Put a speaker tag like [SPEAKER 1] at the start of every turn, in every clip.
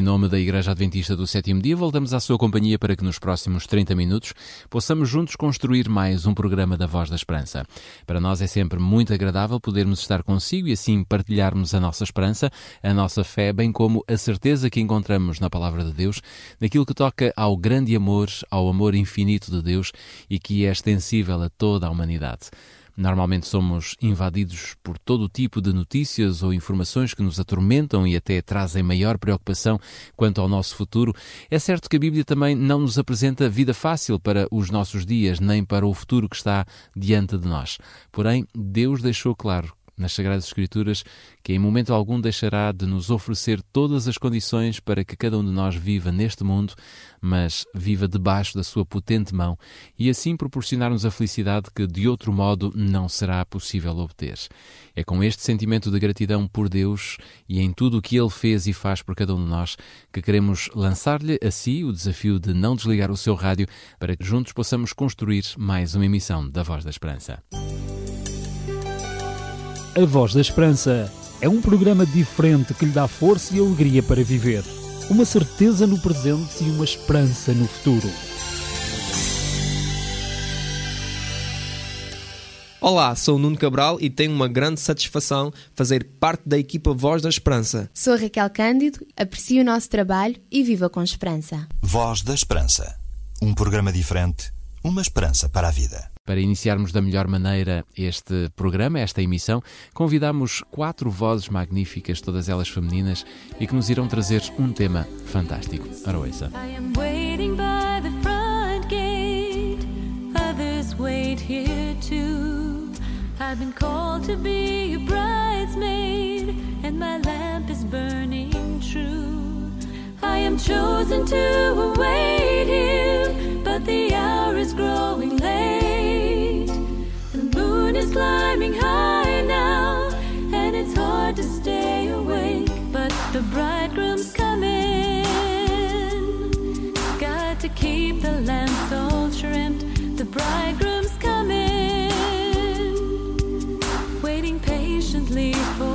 [SPEAKER 1] Em nome da Igreja Adventista do Sétimo Dia, voltamos à sua companhia para que nos próximos 30 minutos possamos juntos construir mais um programa da Voz da Esperança. Para nós é sempre muito agradável podermos estar consigo e assim partilharmos a nossa esperança, a nossa fé, bem como a certeza que encontramos na Palavra de Deus, naquilo que toca ao grande amor, ao amor infinito de Deus e que é extensível a toda a humanidade. Normalmente somos invadidos por todo tipo de notícias ou informações que nos atormentam e até trazem maior preocupação quanto ao nosso futuro. É certo que a Bíblia também não nos apresenta vida fácil para os nossos dias, nem para o futuro que está diante de nós. Porém, Deus deixou claro nas Sagradas Escrituras que em momento algum deixará de nos oferecer todas as condições para que cada um de nós viva neste mundo, mas viva debaixo da sua potente mão e assim proporcionar-nos a felicidade que de outro modo não será possível obter. É com este sentimento de gratidão por Deus e em tudo o que Ele fez e faz por cada um de nós que queremos lançar-lhe a si o desafio de não desligar o seu rádio para que juntos possamos construir mais uma emissão da Voz da Esperança.
[SPEAKER 2] A Voz da Esperança é um programa diferente que lhe dá força e alegria para viver. Uma certeza no presente e uma esperança no futuro.
[SPEAKER 3] Olá, sou o Nuno Cabral e tenho uma grande satisfação fazer parte da equipa Voz da Esperança.
[SPEAKER 4] Sou a Raquel Cândido, aprecio o nosso trabalho e viva com esperança.
[SPEAKER 5] Voz da Esperança. Um programa diferente, uma esperança para a vida.
[SPEAKER 1] Para iniciarmos da melhor maneira este programa, esta emissão, convidamos quatro vozes magníficas, todas elas femininas, e que nos irão trazer um tema fantástico. Aroeça.
[SPEAKER 6] I am waiting by the front gate. Others wait here too. I've been called to be a bridesmaid, and my lamp is burning am chosen to await him, but the hour is growing late. The moon is climbing high now, and it's hard to stay awake. But the bridegroom's coming. Got to keep the lamps all trimmed. The bridegroom's coming. Waiting patiently for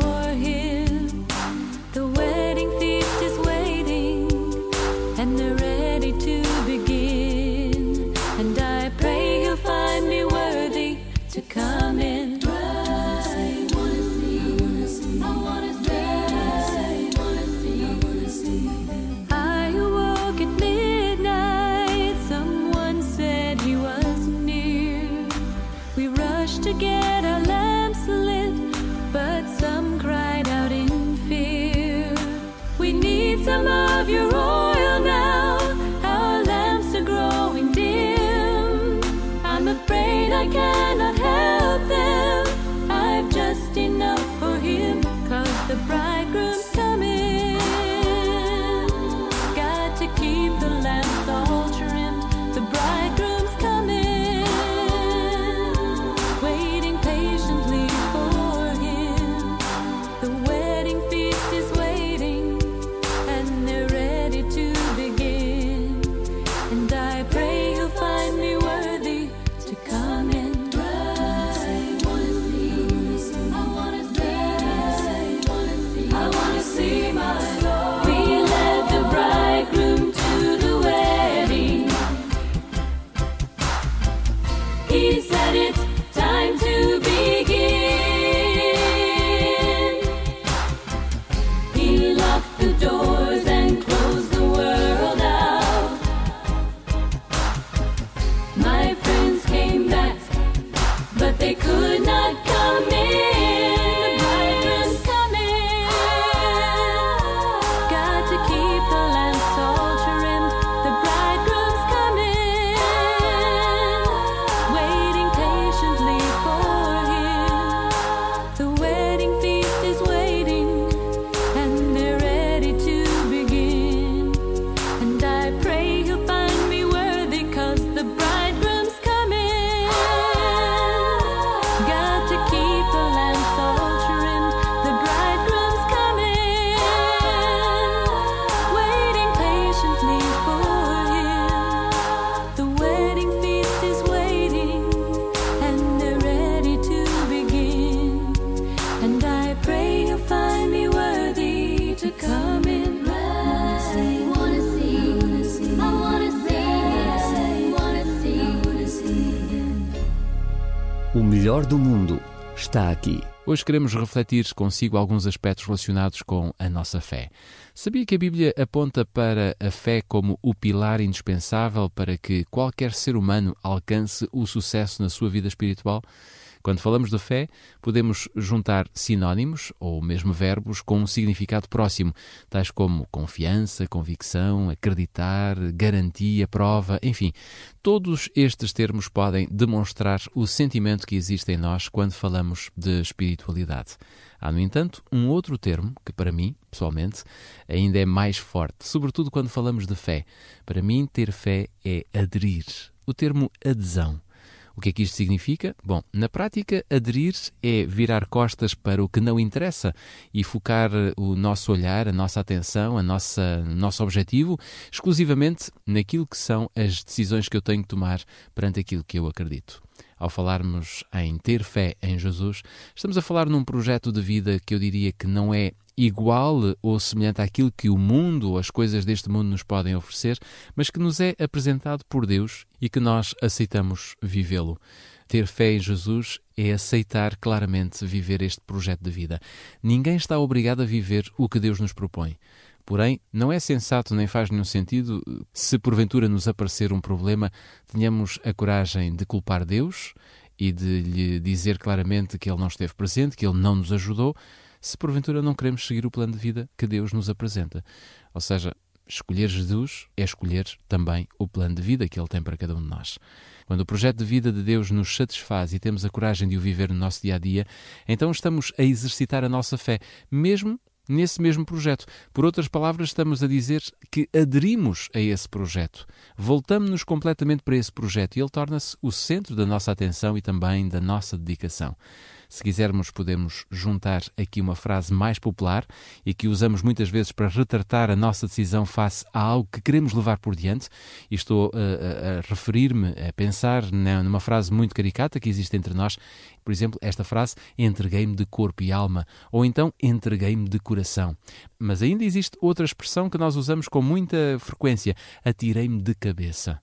[SPEAKER 7] está aqui.
[SPEAKER 1] Hoje queremos refletir consigo alguns aspectos relacionados com a nossa fé. Sabia que a Bíblia aponta para a fé como o pilar indispensável para que qualquer ser humano alcance o sucesso na sua vida espiritual? Quando falamos de fé, podemos juntar sinónimos ou mesmo verbos com um significado próximo, tais como confiança, convicção, acreditar, garantia, prova, enfim. Todos estes termos podem demonstrar o sentimento que existe em nós quando falamos de espiritualidade. Há, no entanto, um outro termo que, para mim, pessoalmente, ainda é mais forte, sobretudo quando falamos de fé. Para mim, ter fé é aderir. O termo adesão. O que é que isto significa? Bom, na prática, aderir é virar costas para o que não interessa e focar o nosso olhar, a nossa atenção, a nossa nosso objetivo exclusivamente naquilo que são as decisões que eu tenho que tomar perante aquilo que eu acredito. Ao falarmos em ter fé em Jesus, estamos a falar num projeto de vida que eu diria que não é igual ou semelhante àquilo que o mundo ou as coisas deste mundo nos podem oferecer, mas que nos é apresentado por Deus e que nós aceitamos vivê-lo. Ter fé em Jesus é aceitar claramente viver este projeto de vida. Ninguém está obrigado a viver o que Deus nos propõe. Porém, não é sensato nem faz nenhum sentido, se porventura nos aparecer um problema, tenhamos a coragem de culpar Deus e de lhe dizer claramente que Ele não esteve presente, que Ele não nos ajudou, se porventura não queremos seguir o plano de vida que Deus nos apresenta. Ou seja, escolher Jesus é escolher também o plano de vida que Ele tem para cada um de nós. Quando o projeto de vida de Deus nos satisfaz e temos a coragem de o viver no nosso dia a dia, então estamos a exercitar a nossa fé, mesmo nesse mesmo projeto. Por outras palavras, estamos a dizer que aderimos a esse projeto. Voltamos-nos completamente para esse projeto e ele torna-se o centro da nossa atenção e também da nossa dedicação. Se quisermos, podemos juntar aqui uma frase mais popular e que usamos muitas vezes para retratar a nossa decisão face a algo que queremos levar por diante. E estou a, a, a referir-me, a pensar numa frase muito caricata que existe entre nós. Por exemplo, esta frase: entreguei-me de corpo e alma, ou então entreguei-me de coração. Mas ainda existe outra expressão que nós usamos com muita frequência: atirei-me de cabeça.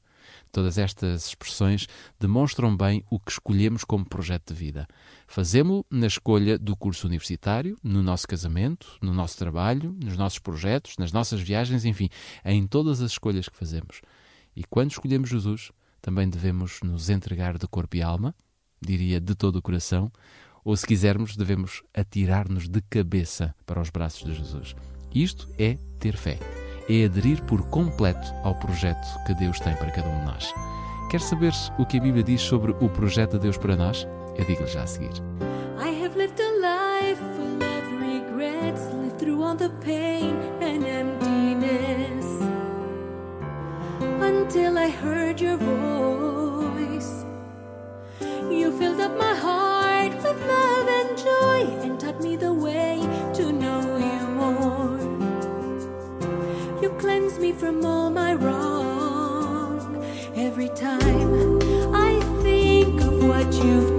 [SPEAKER 1] Todas estas expressões demonstram bem o que escolhemos como projeto de vida. Fazemos-lo na escolha do curso universitário, no nosso casamento, no nosso trabalho, nos nossos projetos, nas nossas viagens, enfim, em todas as escolhas que fazemos. E quando escolhemos Jesus, também devemos nos entregar de corpo e alma, diria de todo o coração, ou se quisermos, devemos atirar-nos de cabeça para os braços de Jesus. Isto é ter fé é aderir por completo ao projeto que Deus tem para cada um de nós. Quer saber o que a Bíblia diz sobre o projeto de Deus para nós? Eu digo-lhe já a seguir.
[SPEAKER 6] I have lived a life full of regrets, lived through all the pain and emptiness. Until I heard your voice, me the way to know you more. You cleanse me from all my wrong every time I think of what you've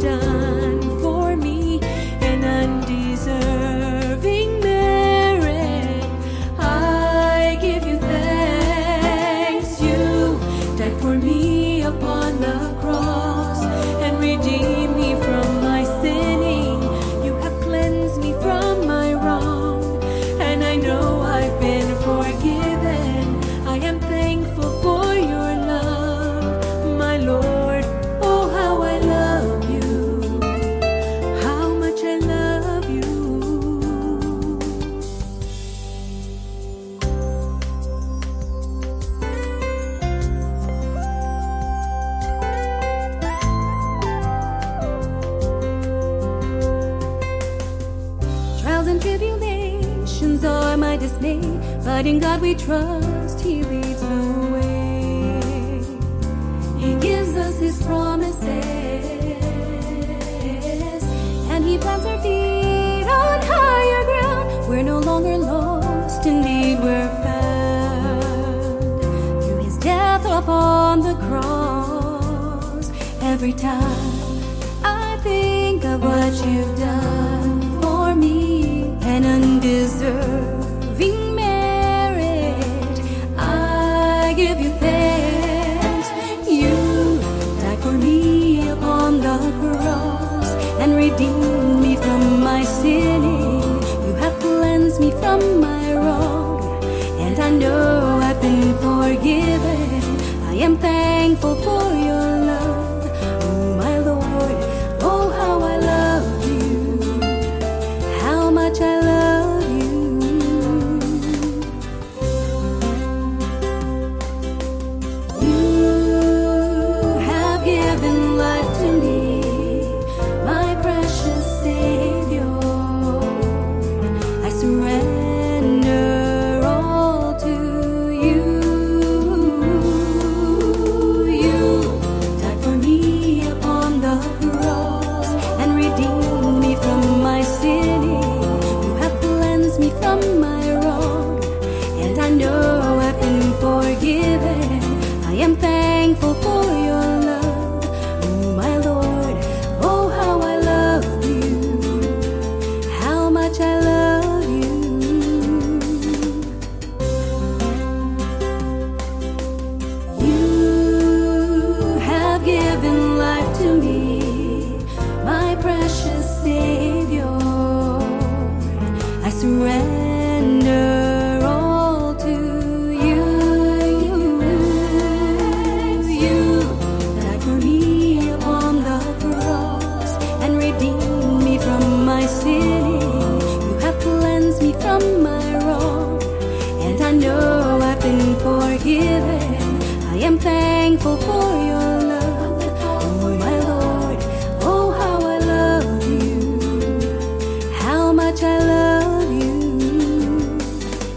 [SPEAKER 8] I am thankful for your love, oh my Lord. Oh, how I love you, how much I love you.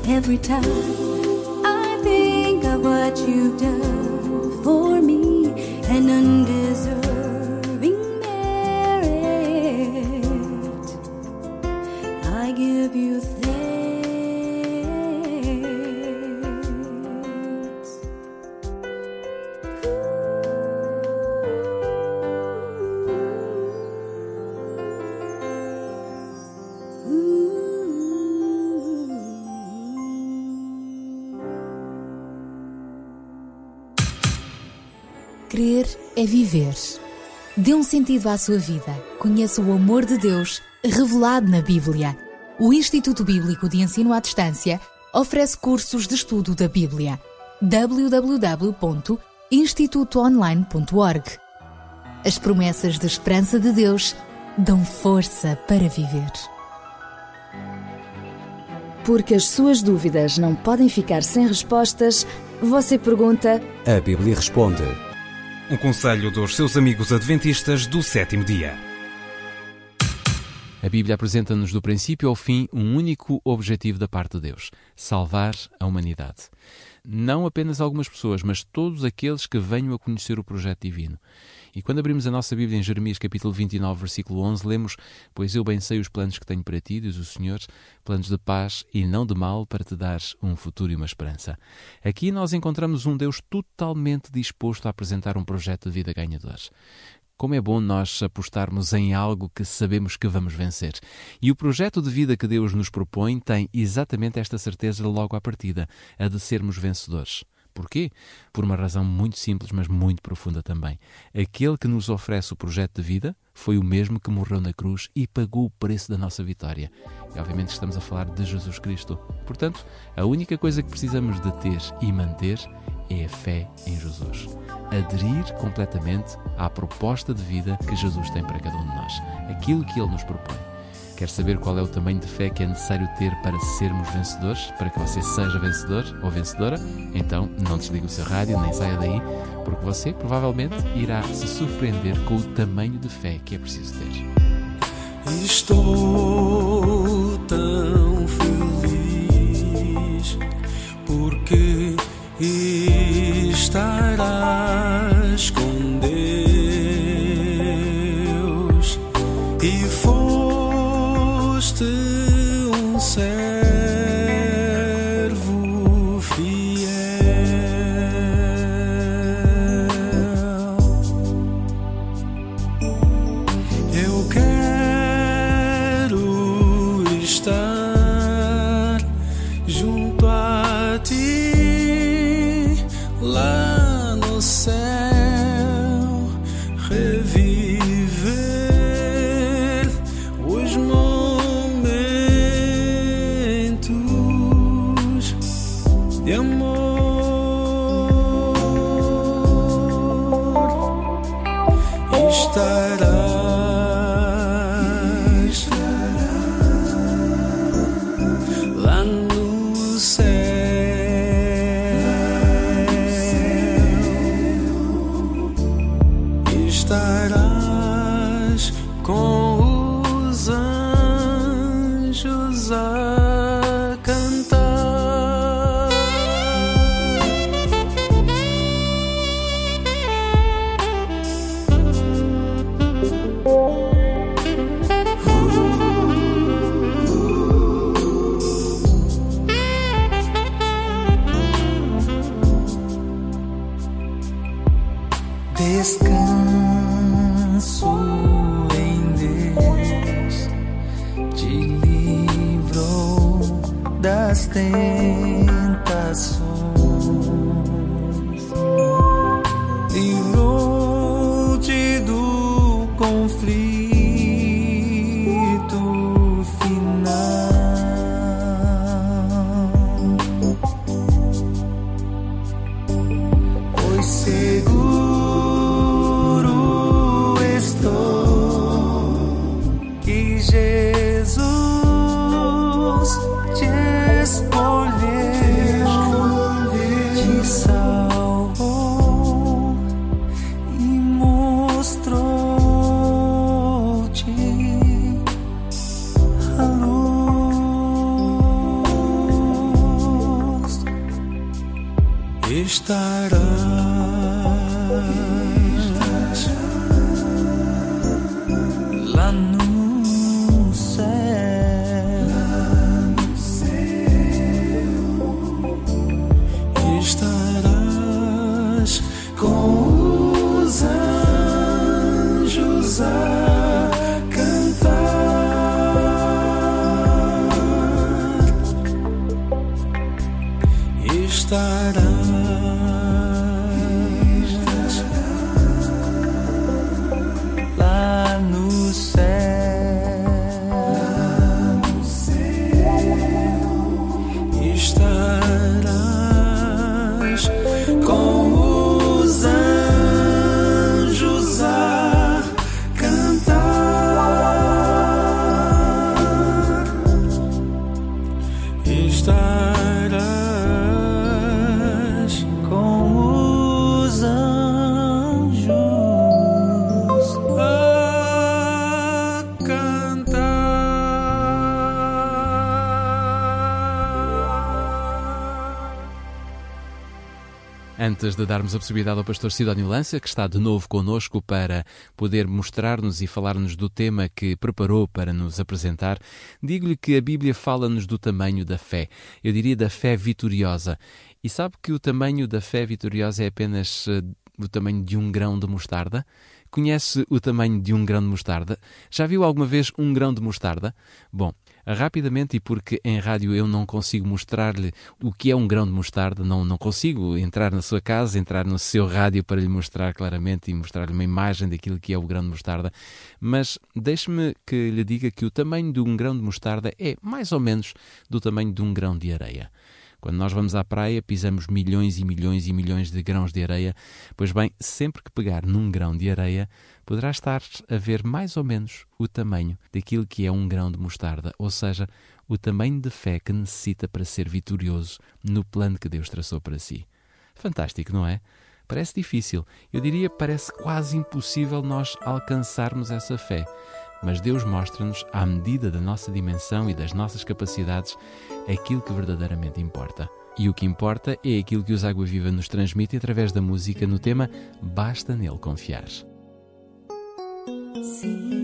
[SPEAKER 8] Every time I think of what you've done
[SPEAKER 9] é viver. Dê um sentido à sua vida. Conheça o amor de Deus revelado na Bíblia. O Instituto Bíblico de Ensino à Distância oferece cursos de estudo da Bíblia. www.institutoonline.org As promessas de esperança de Deus dão força para viver.
[SPEAKER 10] Porque as suas dúvidas não podem ficar sem respostas, você pergunta
[SPEAKER 11] A Bíblia responde.
[SPEAKER 12] Um conselho dos seus amigos adventistas do sétimo dia.
[SPEAKER 1] A Bíblia apresenta-nos do princípio ao fim um único objetivo da parte de Deus: salvar a humanidade. Não apenas algumas pessoas, mas todos aqueles que venham a conhecer o projeto divino. E quando abrimos a nossa Bíblia em Jeremias capítulo 29, versículo 11, lemos: Pois eu bem sei os planos que tenho para ti, diz o Senhor, planos de paz e não de mal, para te dar um futuro e uma esperança. Aqui nós encontramos um Deus totalmente disposto a apresentar um projeto de vida ganhador. Como é bom nós apostarmos em algo que sabemos que vamos vencer. E o projeto de vida que Deus nos propõe tem exatamente esta certeza logo à partida, a de sermos vencedores. Porquê? Por uma razão muito simples, mas muito profunda também. Aquele que nos oferece o projeto de vida foi o mesmo que morreu na cruz e pagou o preço da nossa vitória. E obviamente estamos a falar de Jesus Cristo. Portanto, a única coisa que precisamos de ter e manter é a fé em Jesus. Aderir completamente à proposta de vida que Jesus tem para cada um de nós. Aquilo que Ele nos propõe. Quer saber qual é o tamanho de fé que é necessário ter para sermos vencedores? Para que você seja vencedor ou vencedora? Então não desligue o seu rádio, nem saia daí, porque você provavelmente irá se surpreender com o tamanho de fé que é preciso ter.
[SPEAKER 13] Estou tão feliz porque estarás com Deus
[SPEAKER 1] Antes de darmos a possibilidade ao pastor Sidónio Lança, que está de novo connosco para poder mostrar-nos e falar-nos do tema que preparou para nos apresentar, digo-lhe que a Bíblia fala-nos do tamanho da fé. Eu diria da fé vitoriosa. E sabe que o tamanho da fé vitoriosa é apenas eh, o tamanho de um grão de mostarda? Conhece o tamanho de um grão de mostarda? Já viu alguma vez um grão de mostarda? Bom, rapidamente, e porque em rádio eu não consigo mostrar-lhe o que é um grão de mostarda, não, não consigo entrar na sua casa, entrar no seu rádio para lhe mostrar claramente e mostrar-lhe uma imagem daquilo que é o grão de mostarda, mas deixe-me que lhe diga que o tamanho de um grão de mostarda é mais ou menos do tamanho de um grão de areia. Quando nós vamos à praia, pisamos milhões e milhões e milhões de grãos de areia. Pois bem, sempre que pegar num grão de areia, poderá estar a ver mais ou menos o tamanho daquilo que é um grão de mostarda, ou seja, o tamanho de fé que necessita para ser vitorioso no plano que Deus traçou para si. Fantástico, não é? Parece difícil, eu diria parece quase impossível nós alcançarmos essa fé. Mas Deus mostra-nos, à medida da nossa dimensão e das nossas capacidades, aquilo que verdadeiramente importa. E o que importa é aquilo que os Água Viva nos transmite através da música no tema Basta nele confiar.
[SPEAKER 6] Xí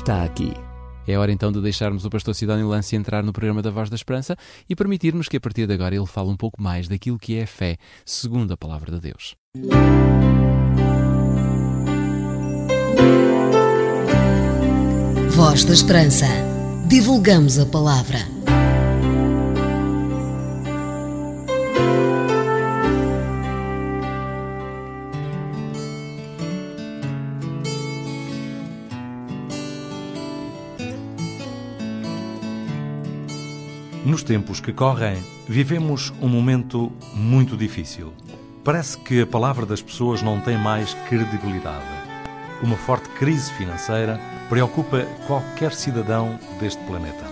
[SPEAKER 6] está aqui.
[SPEAKER 1] É hora então de deixarmos o pastor Sidónio Lance entrar no programa da Voz da Esperança e permitirmos que a partir de agora ele fale um pouco mais daquilo que é a fé, segundo a palavra de Deus.
[SPEAKER 14] Voz da Esperança. Divulgamos a palavra.
[SPEAKER 15] Nos tempos que correm, vivemos um momento muito difícil. Parece que a palavra das pessoas não tem mais credibilidade. Uma forte crise financeira preocupa qualquer cidadão deste planeta.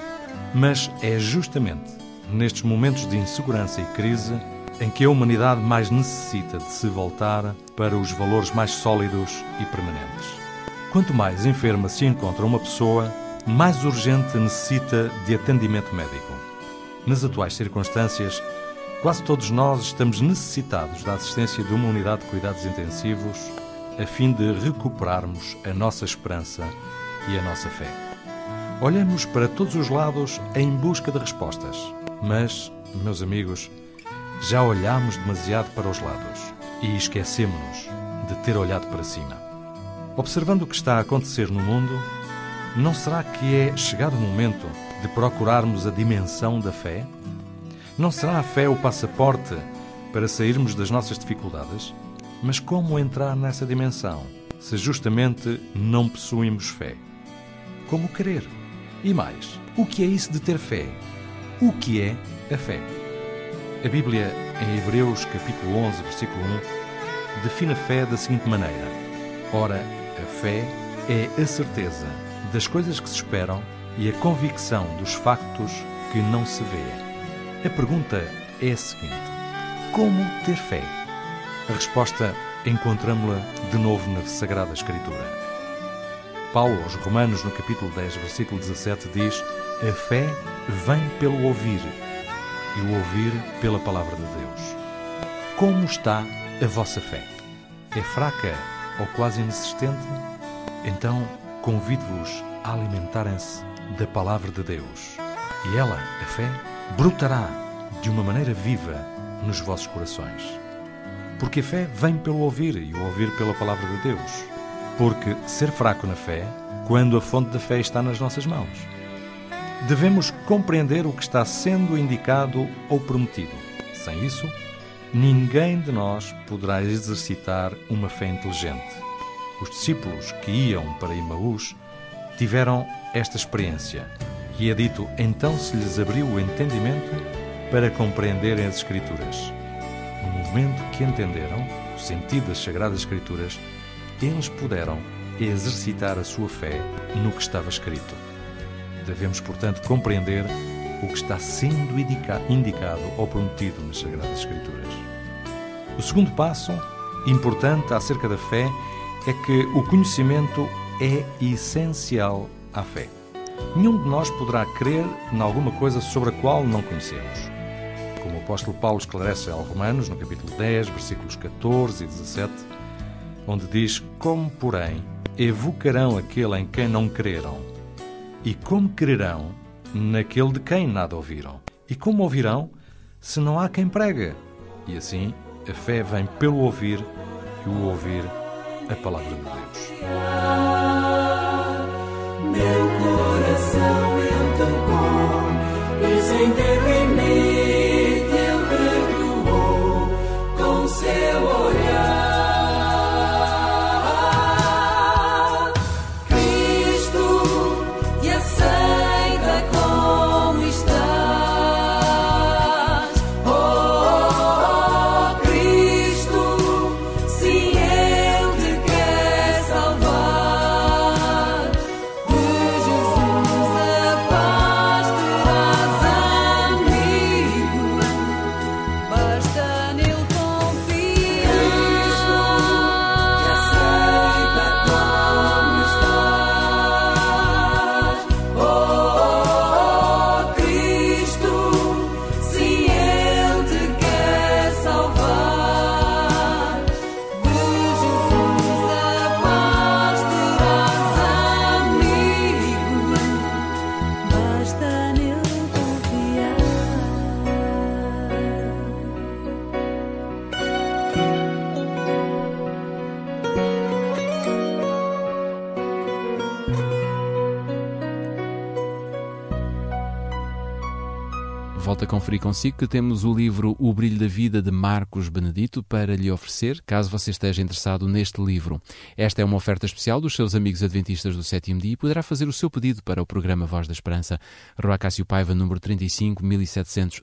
[SPEAKER 15] Mas é justamente nestes momentos de insegurança e crise em que a humanidade mais necessita de se voltar para os valores mais sólidos e permanentes. Quanto mais enferma se encontra uma pessoa, mais urgente necessita de atendimento médico. Nas atuais circunstâncias, quase todos nós estamos necessitados da assistência de uma unidade de cuidados intensivos a fim de recuperarmos a nossa esperança e a nossa fé. Olhamos para todos os lados em busca de respostas, mas, meus amigos, já olhamos demasiado para os lados e esquecemos-nos de ter olhado para cima. Observando o que está a acontecer no mundo, não será que é chegado o momento de procurarmos a dimensão da fé? Não será a fé o passaporte para sairmos das nossas dificuldades? Mas como entrar nessa dimensão se justamente não possuímos fé? Como querer? E mais, o que é isso de ter fé? O que é a fé? A Bíblia, em Hebreus capítulo 11, versículo 1, define a fé da seguinte maneira: Ora, a fé é a certeza das coisas que se esperam e a convicção dos factos que não se vê. A pergunta é a seguinte: como ter fé? A resposta encontramos-la de novo na Sagrada Escritura. Paulo aos Romanos, no capítulo 10, versículo 17, diz: A fé vem pelo ouvir, e o ouvir pela palavra de Deus. Como está a vossa fé? É fraca ou quase inexistente? Então convido-vos a alimentarem-se da palavra de Deus. E ela, a fé, brotará de uma maneira viva nos vossos corações. Porque a fé vem pelo ouvir e o ouvir pela palavra de Deus. Porque ser fraco na fé, quando a fonte da fé está nas nossas mãos. Devemos compreender o que está sendo indicado ou prometido. Sem isso, ninguém de nós poderá exercitar uma fé inteligente. Os discípulos que iam para Imaús tiveram esta experiência. E é dito, então se lhes abriu o entendimento para compreenderem as Escrituras. No momento que entenderam o sentido das Sagradas Escrituras, eles puderam exercitar a sua fé no que estava escrito. Devemos, portanto, compreender o que está sendo indica- indicado ou prometido nas Sagradas Escrituras. O segundo passo, importante acerca da fé, é que o conhecimento é essencial à fé. Nenhum de nós poderá crer em alguma coisa sobre a qual não conhecemos. Como o apóstolo Paulo esclarece aos Romanos, no capítulo 10, versículos 14 e 17, onde diz: Como, porém, evocarão aquele em quem não creram? E como crerão naquele de quem nada ouviram? E como ouvirão se não há quem prega? E assim, a fé vem pelo ouvir e o ouvir
[SPEAKER 6] a palavra de Deus.
[SPEAKER 1] Conferir consigo que temos o livro O Brilho da Vida de Marcos Benedito para lhe oferecer, caso você esteja interessado neste livro. Esta é uma oferta especial dos seus amigos adventistas do sétimo dia e poderá fazer o seu pedido para o programa Voz da Esperança, Rua Cássio Paiva, número 35 1700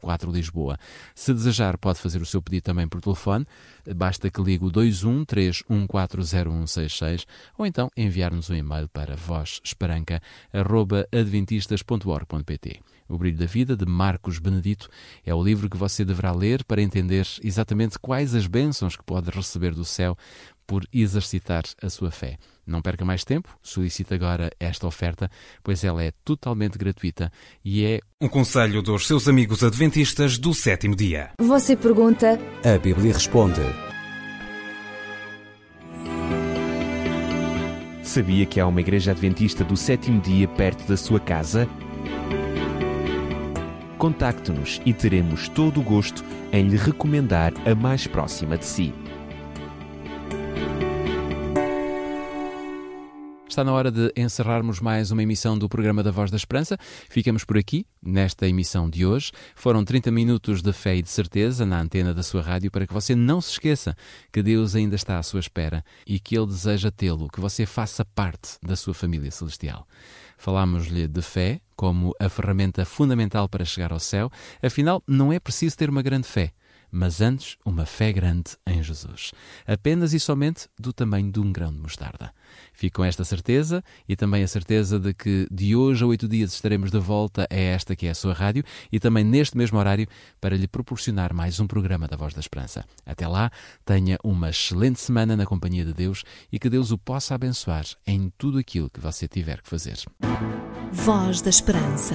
[SPEAKER 1] 004, Lisboa. Se desejar, pode fazer o seu pedido também por telefone, basta que ligue o 21 3140166 ou então enviar-nos um e-mail para vozesperanca.adventistas.org.pt. O Brilho da Vida, de Marcos Benedito, é o livro que você deverá ler para entender exatamente quais as bênçãos que pode receber do céu por exercitar a sua fé. Não perca mais tempo, solicite agora esta oferta, pois ela é totalmente gratuita e é
[SPEAKER 12] Um conselho dos seus amigos adventistas do sétimo dia.
[SPEAKER 9] Você pergunta,
[SPEAKER 11] A Bíblia responde.
[SPEAKER 16] Sabia que há uma igreja adventista do sétimo dia perto da sua casa? Contacte-nos e teremos todo o gosto em lhe recomendar a mais próxima de si.
[SPEAKER 1] Está na hora de encerrarmos mais uma emissão do programa da Voz da Esperança. Ficamos por aqui, nesta emissão de hoje. Foram 30 minutos de fé e de certeza na antena da sua rádio para que você não se esqueça que Deus ainda está à sua espera e que Ele deseja tê-lo, que você faça parte da sua família celestial. Falámos-lhe de fé como a ferramenta fundamental para chegar ao céu. Afinal, não é preciso ter uma grande fé mas antes uma fé grande em Jesus, apenas e somente do tamanho de um grão de mostarda. Fico com esta certeza e também a certeza de que de hoje a oito dias estaremos de volta a esta que é a sua rádio e também neste mesmo horário para lhe proporcionar mais um programa da Voz da Esperança. Até lá, tenha uma excelente semana na companhia de Deus e que Deus o possa abençoar em tudo aquilo que você tiver que fazer.
[SPEAKER 17] Voz da Esperança.